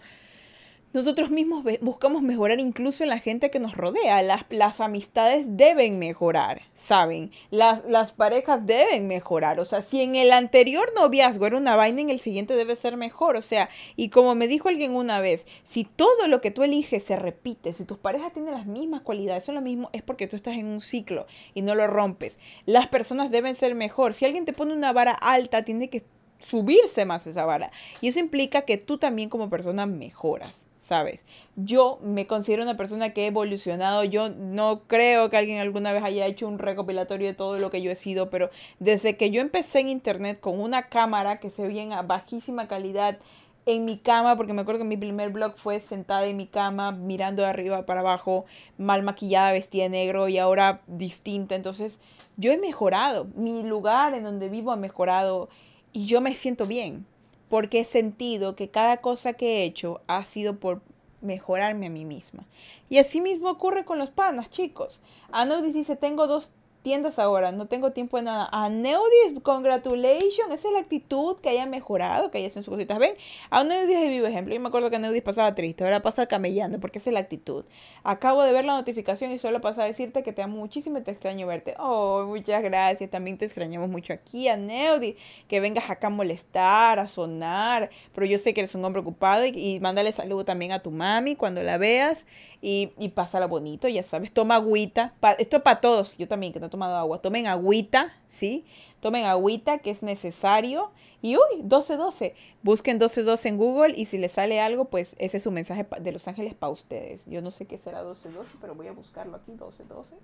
Speaker 1: nosotros mismos buscamos mejorar incluso en la gente que nos rodea. Las, las amistades deben mejorar, ¿saben? Las, las, parejas deben mejorar. O sea, si en el anterior noviazgo era una vaina, en el siguiente debe ser mejor. O sea, y como me dijo alguien una vez, si todo lo que tú eliges se repite, si tus parejas tienen las mismas cualidades, son lo mismo, es porque tú estás en un ciclo y no lo rompes. Las personas deben ser mejor. Si alguien te pone una vara alta, tiene que subirse más esa vara. Y eso implica que tú también como persona mejoras. ¿Sabes? Yo me considero una persona que he evolucionado. Yo no creo que alguien alguna vez haya hecho un recopilatorio de todo lo que yo he sido, pero desde que yo empecé en internet con una cámara que se veía a bajísima calidad en mi cama, porque me acuerdo que mi primer blog fue sentada en mi cama, mirando de arriba para abajo, mal maquillada, vestida de negro y ahora distinta. Entonces, yo he mejorado. Mi lugar en donde vivo ha mejorado y yo me siento bien porque he sentido que cada cosa que he hecho ha sido por mejorarme a mí misma. Y así mismo ocurre con los panas, chicos. Anodis dice, tengo dos tiendas ahora, no tengo tiempo de nada. A Neudis, congratulations, esa es la actitud que haya mejorado, que haya hecho sus cositas. Ven, a Neudis es vivo ejemplo. Yo me acuerdo que Neudis pasaba triste, ahora pasa camellando, porque esa es la actitud. Acabo de ver la notificación y solo pasa a decirte que te amo muchísimo y te extraño verte. Oh, muchas gracias. También te extrañamos mucho aquí, a Neudis, que vengas acá a molestar, a sonar, pero yo sé que eres un hombre ocupado y, y mándale saludo también a tu mami cuando la veas y, y pásala bonito, ya sabes, toma agüita. esto es para todos, yo también que no tomado agua. Tomen agüita, ¿sí? Tomen agüita que es necesario. Y uy, 1212. Busquen 1212 en Google y si les sale algo, pues ese es su mensaje de Los Ángeles para ustedes. Yo no sé qué será 1212, pero voy a buscarlo aquí, 1212.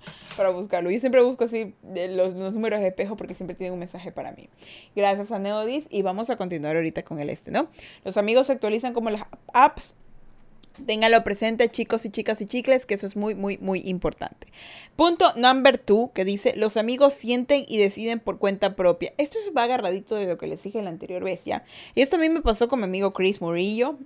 Speaker 1: para buscarlo. Yo siempre busco así los, los, números de espejo porque siempre tienen un mensaje para mí. Gracias a Neodis y vamos a continuar ahorita con el este, ¿no? Los amigos se actualizan como las apps Ténganlo presente, chicos y chicas y chicles, que eso es muy, muy, muy importante. Punto number two, que dice, los amigos sienten y deciden por cuenta propia. Esto va agarradito de lo que les dije la anterior vez, ¿ya? Y esto a mí me pasó con mi amigo Chris Murillo,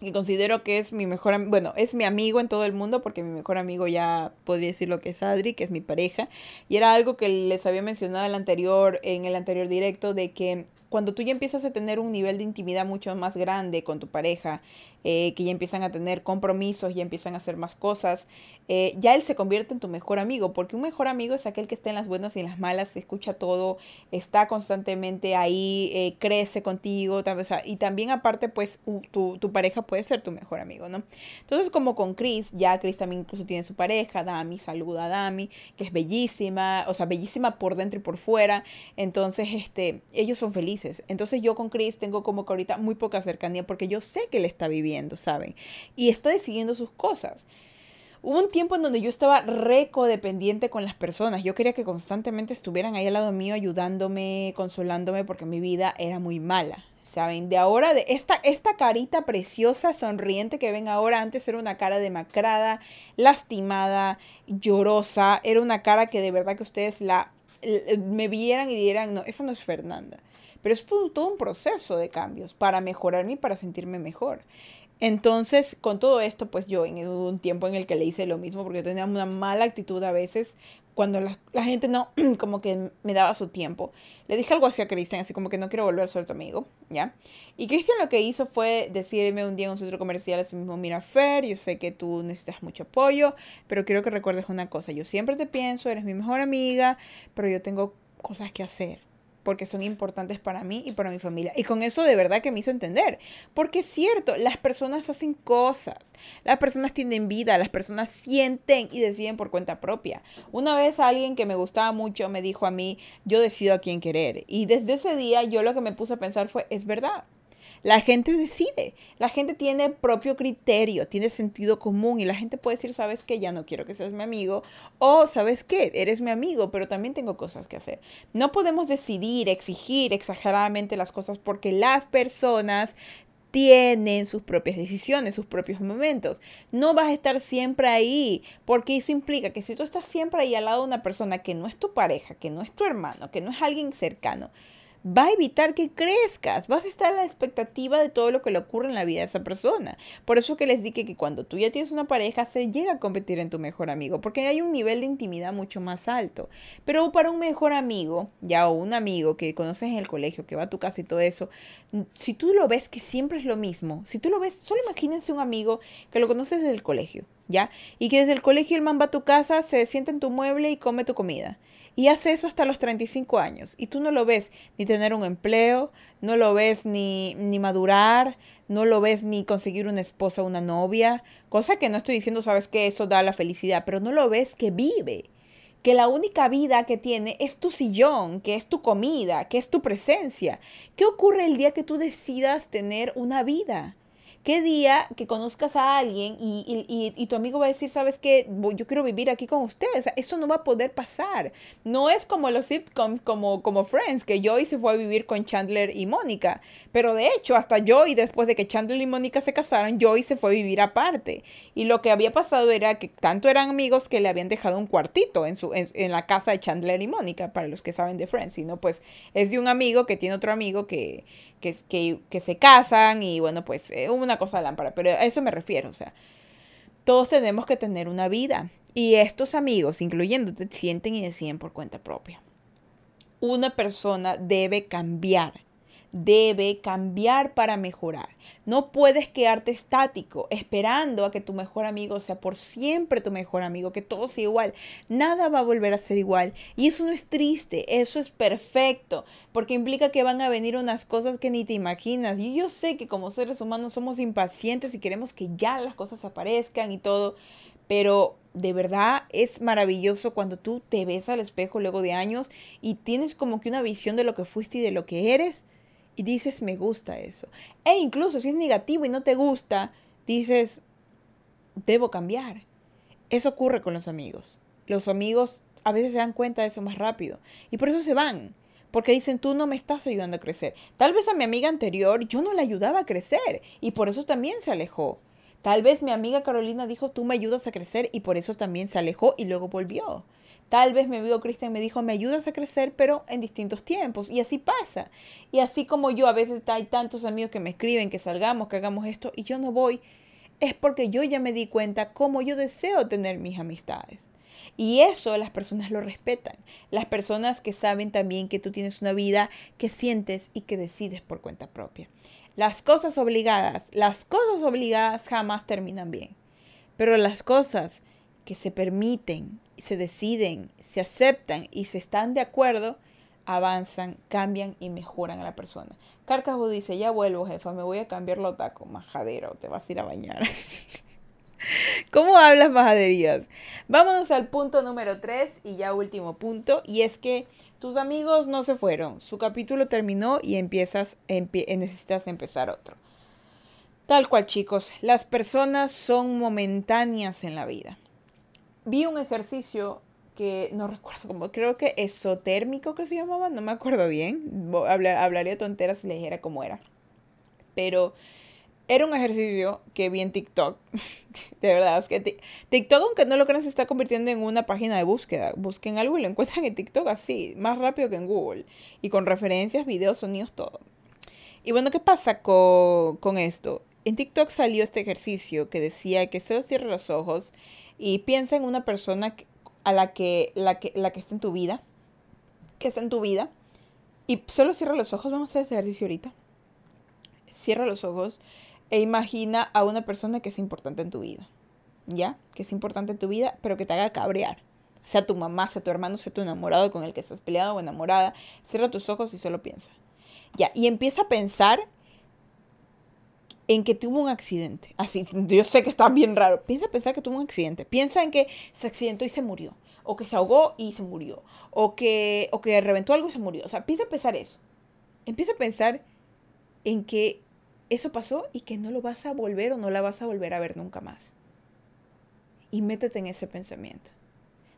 Speaker 1: que considero que es mi mejor, bueno, es mi amigo en todo el mundo, porque mi mejor amigo ya podría decir lo que es Adri, que es mi pareja. Y era algo que les había mencionado en el anterior, en el anterior directo, de que cuando tú ya empiezas a tener un nivel de intimidad mucho más grande con tu pareja, eh, que ya empiezan a tener compromisos, ya empiezan a hacer más cosas, eh, ya él se convierte en tu mejor amigo, porque un mejor amigo es aquel que está en las buenas y en las malas, escucha todo, está constantemente ahí, eh, crece contigo, y también aparte, pues tu, tu, pareja puede ser tu mejor amigo, ¿no? Entonces, como con Chris, ya Chris también incluso tiene su pareja, Dami, saluda a Dami, que es bellísima, o sea, bellísima por dentro y por fuera, entonces, este, ellos son felices. Entonces yo con Chris tengo como que ahorita muy poca cercanía porque yo sé que él está viviendo, ¿saben? Y está decidiendo sus cosas. Hubo un tiempo en donde yo estaba recodependiente con las personas. Yo quería que constantemente estuvieran ahí al lado mío ayudándome, consolándome porque mi vida era muy mala. ¿Saben? De ahora, de esta, esta carita preciosa, sonriente que ven ahora, antes era una cara demacrada, lastimada, llorosa. Era una cara que de verdad que ustedes la me vieran y dieran, no, esa no es Fernanda. Pero es todo un proceso de cambios para mejorarme y para sentirme mejor. Entonces, con todo esto, pues yo en un tiempo en el que le hice lo mismo, porque tenía una mala actitud a veces, cuando la, gente no, como que me daba su tiempo. Le dije algo así a Cristian, así como que no quiero volver a ser tu amigo, ¿ya? Y Cristian lo que hizo fue decirme un día en un centro comercial así mismo, mira, Fer, yo sé que tú necesitas mucho apoyo, pero quiero que recuerdes una cosa, yo siempre te pienso, eres mi mejor amiga, pero yo tengo cosas que hacer porque son importantes para mí y para mi familia. Y con eso de verdad que me hizo entender. Porque es cierto, las personas hacen cosas, las personas tienen vida, las personas sienten y deciden por cuenta propia. Una vez alguien que me gustaba mucho me dijo a mí, yo decido a quién querer. Y desde ese día yo lo que me puse a pensar fue, es verdad. La gente decide, la gente tiene propio criterio, tiene sentido común y la gente puede decir, sabes que ya no quiero que seas mi amigo o sabes que eres mi amigo, pero también tengo cosas que hacer. No podemos decidir, exigir exageradamente las cosas porque las personas tienen sus propias decisiones, sus propios momentos. No vas a estar siempre ahí, porque eso implica que si tú estás siempre ahí al lado de una persona que no es tu pareja, que no es tu hermano, que no es alguien cercano, va a evitar que crezcas. Vas a estar a la expectativa de todo lo que le ocurre en la vida de esa persona. Por eso que les dije que cuando tú ya tienes una pareja, se llega a competir en tu mejor amigo, porque hay un nivel de intimidad mucho más alto. Pero para un mejor amigo, ya o un amigo que conoces en el colegio, que va a tu casa y todo eso, si tú lo ves que siempre es lo mismo, si tú lo ves, solo imagínense un amigo que lo conoces desde el colegio, ¿ya? Y que desde el colegio el man va a tu casa, se sienta en tu mueble y come tu comida. Y hace eso hasta los 35 años. Y tú no lo ves ni tener un empleo, no lo ves ni, ni madurar, no lo ves ni conseguir una esposa una novia. Cosa que no estoy diciendo, sabes que eso da la felicidad, pero no lo ves que vive. Que la única vida que tiene es tu sillón, que es tu comida, que es tu presencia. ¿Qué ocurre el día que tú decidas tener una vida? ¿Qué día que conozcas a alguien y, tu amigo va a decir, sabes qué, yo quiero vivir aquí con usted? O sea, eso no va a poder pasar. No es como los sitcoms, como, como Friends, que Joey se fue a vivir con Chandler y Mónica. Pero de hecho, hasta Joey, después de que Chandler y Mónica se casaron, Joey se fue a vivir aparte. Y lo que había pasado era que tanto eran amigos que le habían dejado un cuartito en, su, en, la casa de Chandler y Mónica, para los que saben de Friends. Y no, pues es de un amigo que tiene otro amigo que que, que, que se casan y bueno, pues eh, una cosa lámpara, pero a eso me refiero, o sea, todos tenemos que tener una vida y estos amigos, incluyéndote, sienten y deciden por cuenta propia. Una persona debe cambiar debe cambiar para mejorar. No puedes quedarte estático esperando a que tu mejor amigo sea por siempre tu mejor amigo, que todo sea igual. Nada va a volver a ser igual. Y eso no es triste, eso es perfecto, porque implica que van a venir unas cosas que ni te imaginas. Y yo sé que como seres humanos somos impacientes y queremos que ya las cosas aparezcan y todo, pero de verdad es maravilloso cuando tú te ves al espejo luego de años y tienes como que una visión de lo que fuiste y de lo que eres y dices, me gusta eso. E incluso si es negativo y no te gusta, dices, debo cambiar. Eso ocurre con los amigos. Los amigos a veces se dan cuenta de eso más rápido y por eso se van. Porque dicen, tú no me estás ayudando a crecer. Tal vez a mi amiga anterior yo no la ayudaba a crecer y por eso también se alejó. Tal vez mi amiga Carolina dijo, tú me ayudas a crecer y por eso también se alejó y luego volvió. Tal vez mi amigo Cristian me dijo, me ayudas a crecer, pero en distintos tiempos. Y así pasa. Y así como yo, a veces hay tantos amigos que me escriben que salgamos, que hagamos esto, y yo no voy, es porque yo ya me di cuenta cómo yo deseo tener mis amistades. Y eso las personas lo respetan. Las personas que saben también que tú tienes una vida que sientes y que decides por cuenta propia. Las cosas obligadas, las cosas obligadas jamás terminan bien. Pero las cosas que se permiten, se deciden, se aceptan y se están de acuerdo, avanzan, cambian y mejoran a la persona. Carcajo dice, ya vuelvo, jefa, me voy a cambiar los tacos, majadero, te vas a ir a bañar. ¿Cómo hablas majaderías? Vámonos al punto número 3 y ya último punto, y es que tus amigos no se fueron, su capítulo terminó y empiezas, necesitas empezar otro. Tal cual chicos, las personas son momentáneas en la vida vi un ejercicio que no recuerdo cómo, creo que esotérmico que se llamaba, no me acuerdo bien, hablaría tonteras si le dijera cómo era. Pero era un ejercicio que vi en TikTok. de verdad, es que TikTok, aunque no lo crean, se está convirtiendo en una página de búsqueda. Busquen algo y lo encuentran en TikTok así, más rápido que en Google. Y con referencias, videos, sonidos, todo. Y bueno, ¿qué pasa con, con esto? en TikTok salió este ejercicio que decía que solo cierra los ojos y piensa en una persona a la que, la que, la que está en tu vida, que está en tu vida, y solo cierra los ojos, vamos a hacer ese ejercicio ahorita. Cierra los ojos e imagina a una persona que es importante en tu vida, ¿ya? Que es importante en tu vida, pero que te haga cabrear. Sea tu mamá, sea tu hermano, sea tu enamorado con el que estás peleado o enamorada. Cierra tus ojos y solo piensa. Ya, y empieza a pensar en que tuvo un accidente. Así, yo sé que está bien raro. Piensa pensar que tuvo un accidente. Piensa en que se accidentó y se murió. O que se ahogó y se murió. O que, o que reventó algo y se murió. O sea, empieza a pensar eso. Empieza a pensar en que eso pasó y que no lo vas a volver o no la vas a volver a ver nunca más. Y métete en ese pensamiento.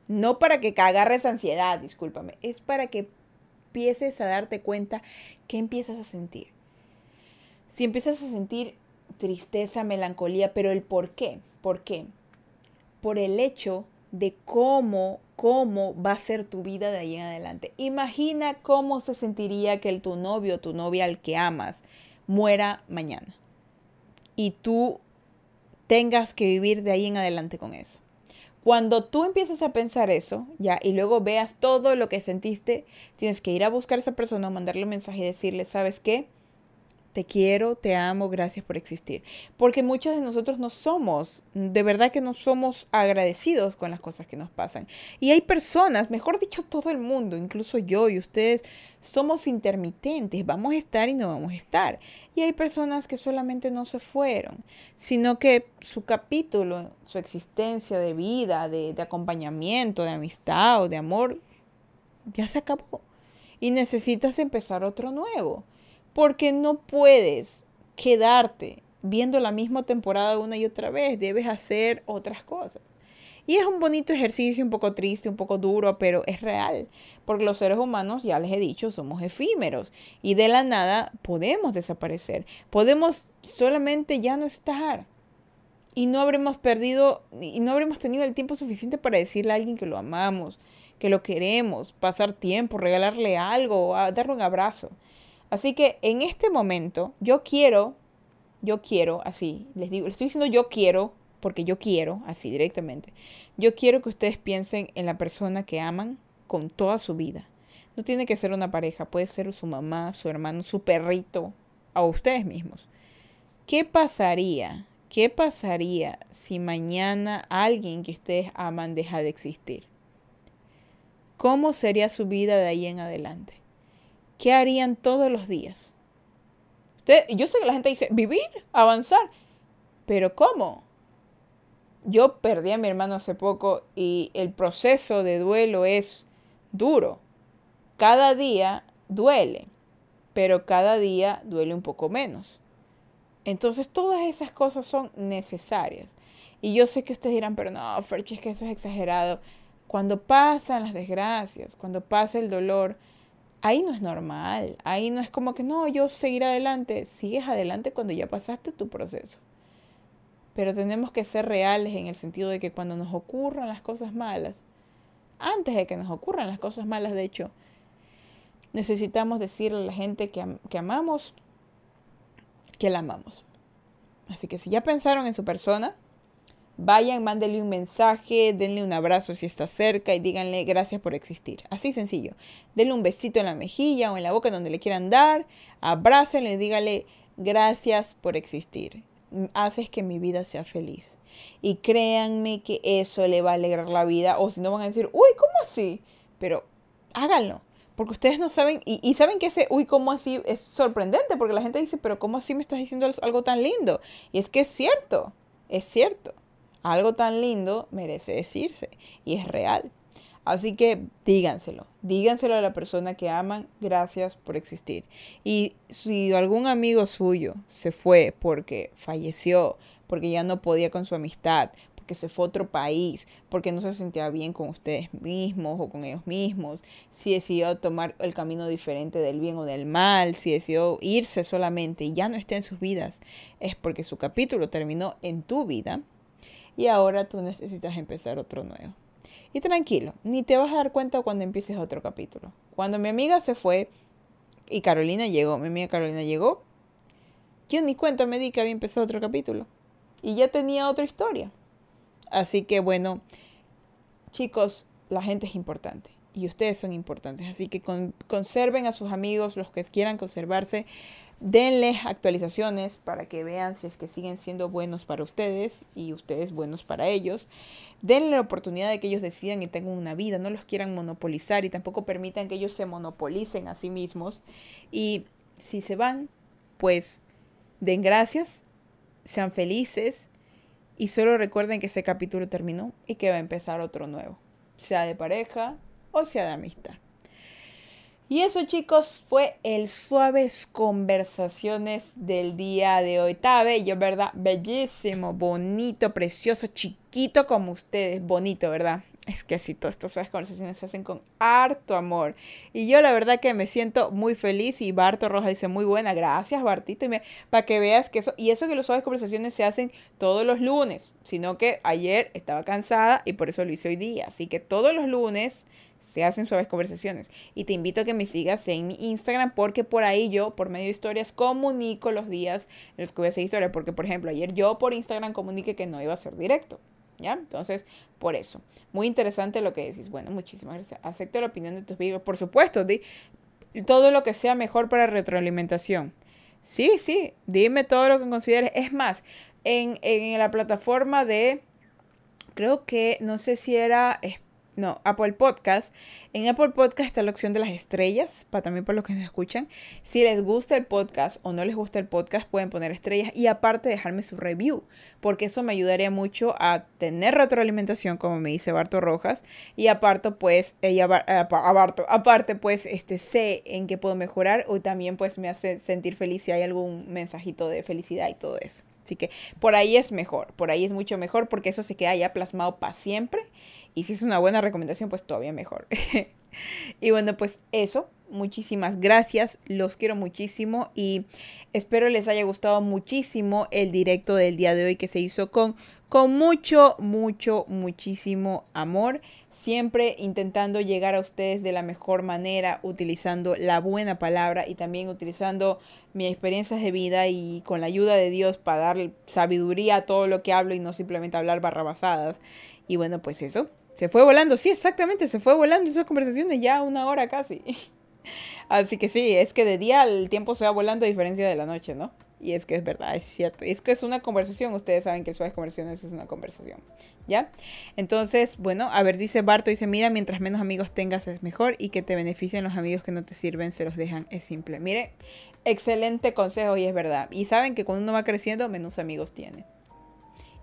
Speaker 1: No para que agarres ansiedad, discúlpame. Es para que empieces a darte cuenta que empiezas a sentir. Si empiezas a sentir tristeza, melancolía, pero el por qué, ¿por qué? Por el hecho de cómo, cómo va a ser tu vida de ahí en adelante. Imagina cómo se sentiría que el, tu novio tu novia al que amas muera mañana y tú tengas que vivir de ahí en adelante con eso. Cuando tú empiezas a pensar eso, ya, y luego veas todo lo que sentiste, tienes que ir a buscar a esa persona, mandarle un mensaje y decirle, ¿sabes qué? Te quiero, te amo, gracias por existir. Porque muchos de nosotros no somos, de verdad que no somos agradecidos con las cosas que nos pasan. Y hay personas, mejor dicho, todo el mundo, incluso yo y ustedes, somos intermitentes, vamos a estar y no vamos a estar. Y hay personas que solamente no se fueron, sino que su capítulo, su existencia de vida, de, de acompañamiento, de amistad o de amor, ya se acabó. Y necesitas empezar otro nuevo porque no puedes quedarte viendo la misma temporada una y otra vez, debes hacer otras cosas. Y es un bonito ejercicio, un poco triste, un poco duro, pero es real, porque los seres humanos, ya les he dicho, somos efímeros y de la nada podemos desaparecer, podemos solamente ya no estar. Y no habremos perdido, y no habremos tenido el tiempo suficiente para decirle a alguien que lo amamos, que lo queremos, pasar tiempo, regalarle algo, darle un abrazo. Así que en este momento yo quiero, yo quiero, así, les digo, les estoy diciendo yo quiero, porque yo quiero, así directamente, yo quiero que ustedes piensen en la persona que aman con toda su vida. No tiene que ser una pareja, puede ser su mamá, su hermano, su perrito, o ustedes mismos. ¿Qué pasaría? ¿Qué pasaría si mañana alguien que ustedes aman deja de existir? ¿Cómo sería su vida de ahí en adelante? ¿Qué harían todos los días? Usted, yo sé que la gente dice, vivir, avanzar, pero ¿cómo? Yo perdí a mi hermano hace poco y el proceso de duelo es duro. Cada día duele, pero cada día duele un poco menos. Entonces todas esas cosas son necesarias. Y yo sé que ustedes dirán, pero no, Ferchi, es que eso es exagerado. Cuando pasan las desgracias, cuando pasa el dolor, ahí no es normal, ahí no es como que no, yo seguir adelante, sigues adelante cuando ya pasaste tu proceso. Pero tenemos que ser reales en el sentido de que cuando nos ocurran las cosas malas, antes de que nos ocurran las cosas malas, de hecho, necesitamos decirle a la gente que, que amamos que la amamos. Así que si ya pensaron en su persona, Vayan, mándenle un mensaje, denle un abrazo si está cerca y díganle gracias por existir. Así sencillo. Denle un besito en la mejilla o en la boca donde le quieran dar. Abrácenle y díganle gracias por existir. Haces que mi vida sea feliz. Y créanme que eso le va a alegrar la vida. O si no van a decir, uy, ¿cómo así? Pero háganlo. Porque ustedes no saben, y, y, saben que ese, uy, ¿cómo así? Es sorprendente, porque la gente dice, pero ¿cómo así me estás diciendo algo tan lindo? Y es que es cierto, es cierto. Algo tan lindo merece decirse y es real. Así que díganselo, díganselo a la persona que aman, gracias por existir. Y si algún amigo suyo se fue porque falleció, porque ya no podía con su amistad, porque se fue a otro país, porque no se sentía bien con ustedes mismos o con ellos mismos, si decidió tomar el camino diferente del bien o del mal, si decidió irse solamente y ya no esté en sus vidas, es porque su capítulo terminó en tu vida y ahora tú necesitas empezar otro nuevo. Y tranquilo, ni te vas a dar cuenta cuando empieces otro capítulo. Cuando mi amiga se fue y Carolina llegó, mi amiga Carolina llegó, yo ni cuenta me di que había empezado otro capítulo. Y ya tenía otra historia. Así que bueno, chicos, la gente es importante y ustedes son importantes. Así que conserven a sus amigos, los que quieran conservarse. Denles actualizaciones para que vean si es que siguen siendo buenos para ustedes y ustedes buenos para ellos. Denle la oportunidad de que ellos decidan y tengan una vida, no los quieran monopolizar y tampoco permitan que ellos se monopolicen a sí mismos. Y si se van, pues den gracias, sean felices y solo recuerden que ese capítulo terminó y que va a empezar otro nuevo, sea de pareja o sea de amistad. Y eso chicos fue el suaves conversaciones del día de hoy. Está bello, ¿verdad? Bellísimo, bonito, precioso, chiquito como ustedes. Bonito, ¿verdad? Es que así todas estas conversaciones se hacen con harto amor. Y yo la verdad que me siento muy feliz y Barto Roja dice muy buena, gracias Bartito. Para que veas que eso, y eso que los suaves conversaciones se hacen todos los lunes, sino que ayer estaba cansada y por eso lo hice hoy día. Así que todos los lunes se hacen suaves conversaciones. Y te invito a que me sigas en mi Instagram porque por ahí yo, por medio de historias, comunico los días en los que voy a hacer historia. Porque, por ejemplo, ayer yo por Instagram comuniqué que no iba a ser directo. ¿Ya? Entonces, por eso. Muy interesante lo que decís. Bueno, muchísimas gracias. Acepto la opinión de tus videos. Por supuesto, di todo lo que sea mejor para retroalimentación. Sí, sí, dime todo lo que consideres. Es más, en, en la plataforma de, creo que, no sé si era no, Apple Podcast. En Apple Podcast está la opción de las estrellas, para también para los que nos escuchan. Si les gusta el podcast o no les gusta el podcast, pueden poner estrellas y aparte dejarme su review, porque eso me ayudaría mucho a tener retroalimentación, como me dice Barto Rojas, y aparte pues, eh, aparte pues, este, sé en qué puedo mejorar o también pues me hace sentir feliz si hay algún mensajito de felicidad y todo eso. Así que por ahí es mejor, por ahí es mucho mejor porque eso se queda ya plasmado para siempre y si es una buena recomendación, pues todavía mejor. y bueno, pues eso. Muchísimas gracias. Los quiero muchísimo y espero les haya gustado muchísimo el directo del día de hoy que se hizo con, con mucho, mucho, muchísimo amor siempre intentando llegar a ustedes de la mejor manera, utilizando la buena palabra y también utilizando mis experiencias de vida y con la ayuda de Dios para dar sabiduría a todo lo que hablo y no simplemente hablar barrabasadas. Y bueno, pues eso. Se fue volando, sí, exactamente, se fue volando esas conversaciones ya una hora casi. Así que sí, es que de día el tiempo se va volando a diferencia de la noche, ¿no? Y es que es verdad, es cierto. Y es que es una conversación, ustedes saben que suaves conversaciones es una conversación, ¿ya? Entonces, bueno, a ver, dice Barto, dice, mira, mientras menos amigos tengas es mejor y que te beneficien los amigos que no te sirven, se los dejan, es simple. Mire, excelente consejo y es verdad. Y saben que cuando uno va creciendo, menos amigos tiene.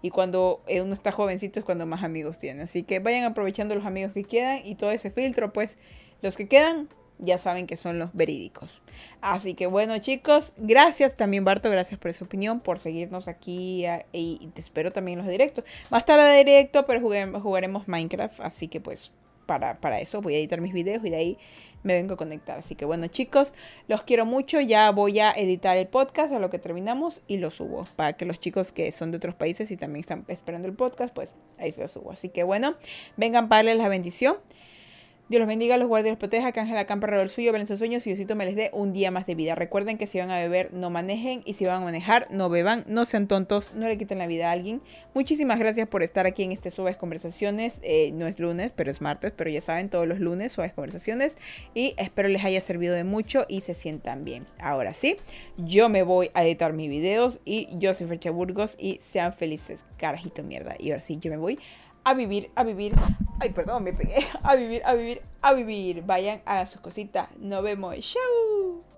Speaker 1: Y cuando uno está jovencito es cuando más amigos tiene. Así que vayan aprovechando los amigos que quedan y todo ese filtro, pues los que quedan ya saben que son los verídicos. Así que bueno chicos, gracias también Barto, gracias por su opinión, por seguirnos aquí y te espero también en los directos. Más tarde directo, pero jugaremos Minecraft, así que pues para, para eso voy a editar mis videos y de ahí me vengo a conectar. Así que bueno, chicos, los quiero mucho. Ya voy a editar el podcast a lo que terminamos y lo subo para que los chicos que son de otros países y también están esperando el podcast, pues ahí se lo subo. Así que bueno, vengan para darles la bendición. Dios los bendiga, los guarde y los proteja, que Ángela campa el suyo, ven sus sueños y Diosito me les dé un día más de vida. Recuerden que si van a beber, no manejen y si van a manejar, no beban, no sean tontos, no le quiten la vida a alguien. Muchísimas gracias por estar aquí en este Suaves Conversaciones. Eh, no es lunes, pero es martes, pero ya saben, todos los lunes Suaves Conversaciones y espero les haya servido de mucho y se sientan bien. Ahora sí, yo me voy a editar mis videos y yo soy Frecha Burgos y sean felices, carajito mierda. Y ahora sí, yo me voy a vivir, a vivir. Ay, perdón, me pegué. A vivir, a vivir, a vivir. Vayan a sus cositas. Nos vemos. Chau.